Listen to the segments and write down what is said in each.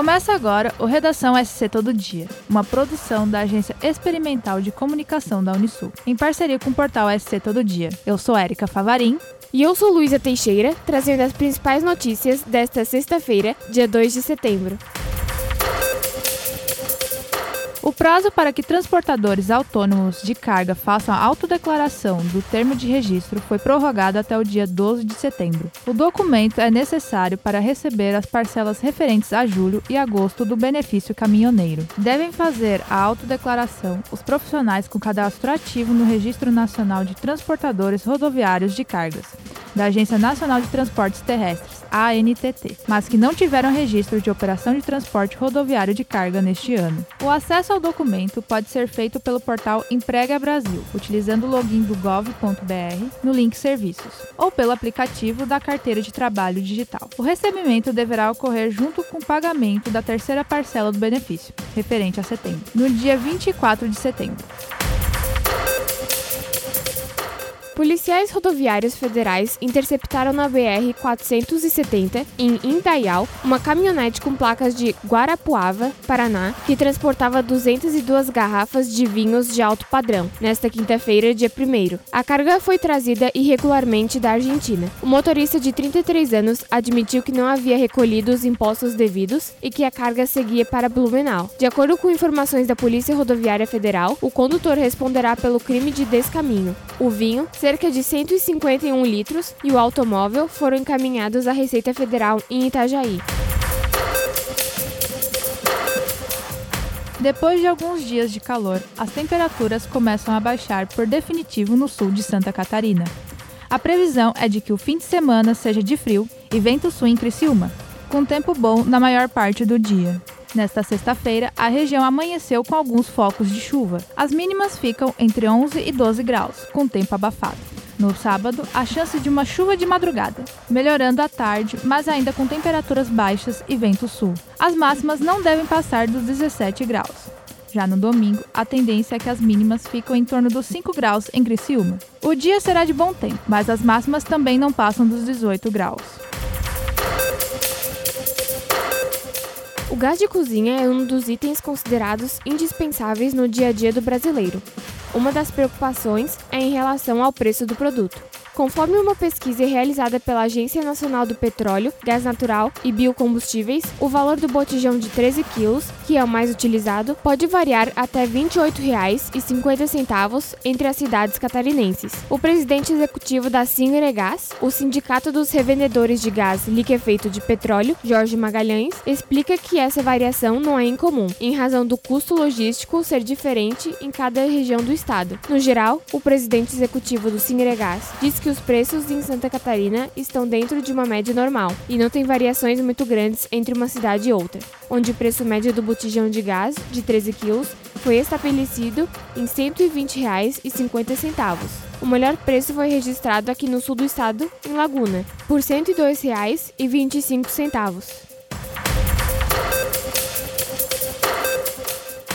Começa agora o Redação SC Todo Dia, uma produção da Agência Experimental de Comunicação da Unisul, em parceria com o portal SC Todo Dia. Eu sou Érica Favarim. E eu sou Luísa Teixeira, trazendo as principais notícias desta sexta-feira, dia 2 de setembro. O prazo para que transportadores autônomos de carga façam a autodeclaração do termo de registro foi prorrogado até o dia 12 de setembro. O documento é necessário para receber as parcelas referentes a julho e agosto do benefício caminhoneiro. Devem fazer a autodeclaração os profissionais com cadastro ativo no Registro Nacional de Transportadores Rodoviários de Cargas, da Agência Nacional de Transportes Terrestres, ANTT, mas que não tiveram registro de operação de transporte rodoviário de carga neste ano. O acesso ao documento pode ser feito pelo portal Emprega Brasil, utilizando o login do gov.br no link Serviços, ou pelo aplicativo da carteira de trabalho digital. O recebimento deverá ocorrer junto com o pagamento da terceira parcela do benefício, referente a setembro, no dia 24 de setembro. Policiais rodoviários federais interceptaram na BR-470, em Indaial, uma caminhonete com placas de Guarapuava, Paraná, que transportava 202 garrafas de vinhos de alto padrão, nesta quinta-feira, dia 1 A carga foi trazida irregularmente da Argentina. O motorista de 33 anos admitiu que não havia recolhido os impostos devidos e que a carga seguia para Blumenau. De acordo com informações da Polícia Rodoviária Federal, o condutor responderá pelo crime de descaminho. O vinho cerca de 151 litros, e o automóvel foram encaminhados à Receita Federal em Itajaí. Depois de alguns dias de calor, as temperaturas começam a baixar por definitivo no sul de Santa Catarina. A previsão é de que o fim de semana seja de frio e vento sul em Criciúma, com tempo bom na maior parte do dia. Nesta sexta-feira, a região amanheceu com alguns focos de chuva. As mínimas ficam entre 11 e 12 graus, com tempo abafado. No sábado, a chance de uma chuva de madrugada, melhorando à tarde, mas ainda com temperaturas baixas e vento sul. As máximas não devem passar dos 17 graus. Já no domingo, a tendência é que as mínimas ficam em torno dos 5 graus em Criciúma. O dia será de bom tempo, mas as máximas também não passam dos 18 graus. O gás de cozinha é um dos itens considerados indispensáveis no dia a dia do brasileiro. Uma das preocupações é em relação ao preço do produto. Conforme uma pesquisa realizada pela Agência Nacional do Petróleo, Gás Natural e Biocombustíveis, o valor do botijão de 13 quilos, que é o mais utilizado, pode variar até R$ 28,50 entre as cidades catarinenses. O presidente executivo da Sinregás, o Sindicato dos Revendedores de Gás Liquefeito de Petróleo, Jorge Magalhães, explica que essa variação não é incomum, em razão do custo logístico ser diferente em cada região do estado. No geral, o presidente executivo do Sinregás diz que os preços em Santa Catarina estão dentro de uma média normal e não tem variações muito grandes entre uma cidade e outra, onde o preço médio do botijão de gás, de 13 quilos, foi estabelecido em R$ 120,50. O melhor preço foi registrado aqui no sul do estado, em Laguna, por R$ 102,25.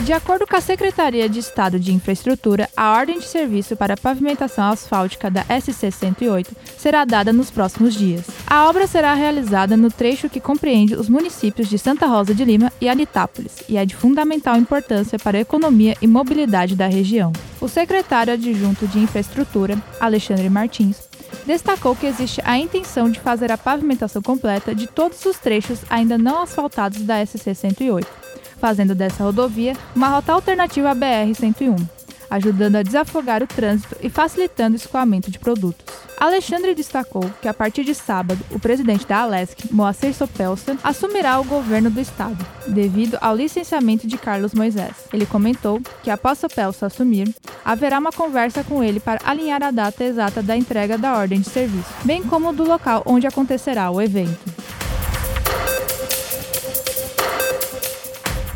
De acordo com a Secretaria de Estado de Infraestrutura, a ordem de serviço para a pavimentação asfáltica da SC 108 será dada nos próximos dias. A obra será realizada no trecho que compreende os municípios de Santa Rosa de Lima e Anitápolis e é de fundamental importância para a economia e mobilidade da região. O secretário adjunto de Infraestrutura, Alexandre Martins, destacou que existe a intenção de fazer a pavimentação completa de todos os trechos ainda não asfaltados da SC 108 fazendo dessa rodovia uma rota alternativa à BR-101, ajudando a desafogar o trânsito e facilitando o escoamento de produtos. Alexandre destacou que a partir de sábado, o presidente da Alesc, Moacir Sopelsa, assumirá o governo do estado, devido ao licenciamento de Carlos Moisés. Ele comentou que após Sopelsa assumir, haverá uma conversa com ele para alinhar a data exata da entrega da ordem de serviço, bem como do local onde acontecerá o evento.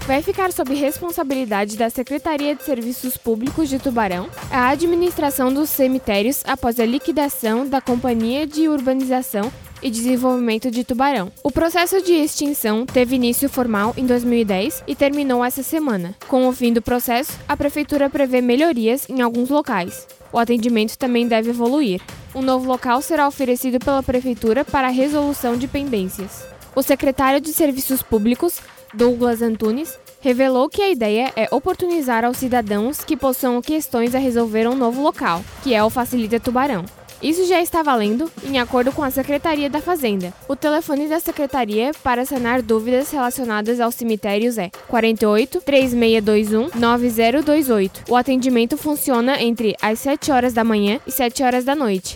Vai ficar sob responsabilidade da Secretaria de Serviços Públicos de Tubarão a administração dos cemitérios após a liquidação da Companhia de Urbanização e Desenvolvimento de Tubarão. O processo de extinção teve início formal em 2010 e terminou essa semana. Com o fim do processo, a Prefeitura prevê melhorias em alguns locais. O atendimento também deve evoluir. Um novo local será oferecido pela Prefeitura para a resolução de pendências. O secretário de Serviços Públicos Douglas Antunes, revelou que a ideia é oportunizar aos cidadãos que possuam questões a resolver um novo local, que é o Facilita Tubarão. Isso já está valendo, em acordo com a Secretaria da Fazenda. O telefone da Secretaria para sanar dúvidas relacionadas aos cemitérios é 48 3621 9028. O atendimento funciona entre as 7 horas da manhã e 7 horas da noite.